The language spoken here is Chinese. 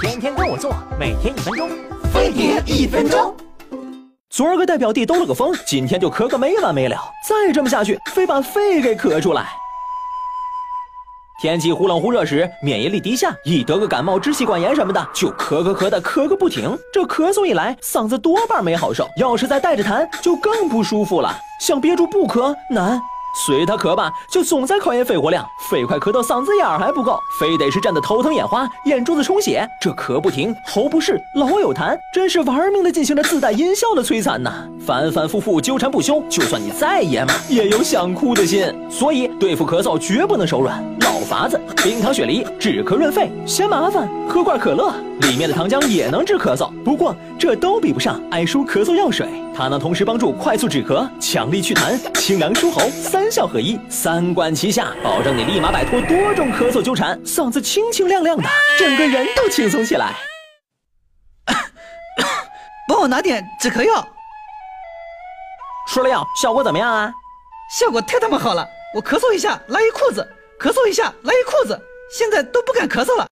天天跟我做，每天一分钟，飞碟一分钟。昨儿个带表弟兜了个风，今天就咳个没完没了。再这么下去，非把肺给咳出来。天气忽冷忽热时，免疫力低下，一得个感冒、支气管炎什么的，就咳咳咳的咳个不停。这咳嗽一来，嗓子多半没好受。要是再带着痰，就更不舒服了。想憋住不咳难。随他咳吧，就总在考验肺活量，肺快咳到嗓子眼儿还不够，非得是站得头疼眼花，眼珠子充血，这咳不停，喉不适，老有痰，真是玩命的进行着自带音效的摧残呐！反反复复纠缠不休，就算你再爷们，也有想哭的心。所以对付咳嗽绝不能手软，老法子，冰糖雪梨止咳润肺，嫌麻烦喝罐可乐，里面的糖浆也能治咳嗽，不过这都比不上爱舒咳嗽药水。它能同时帮助快速止咳、强力祛痰、清凉舒喉，三效合一，三管齐下，保证你立马摆脱多种咳嗽纠缠，嗓子清清亮亮的，整个人都轻松起来。帮我拿点止咳药。吃了药效果怎么样啊？效果太他妈好了！我咳嗽一下拉一裤子，咳嗽一下拉一裤子，现在都不敢咳嗽了。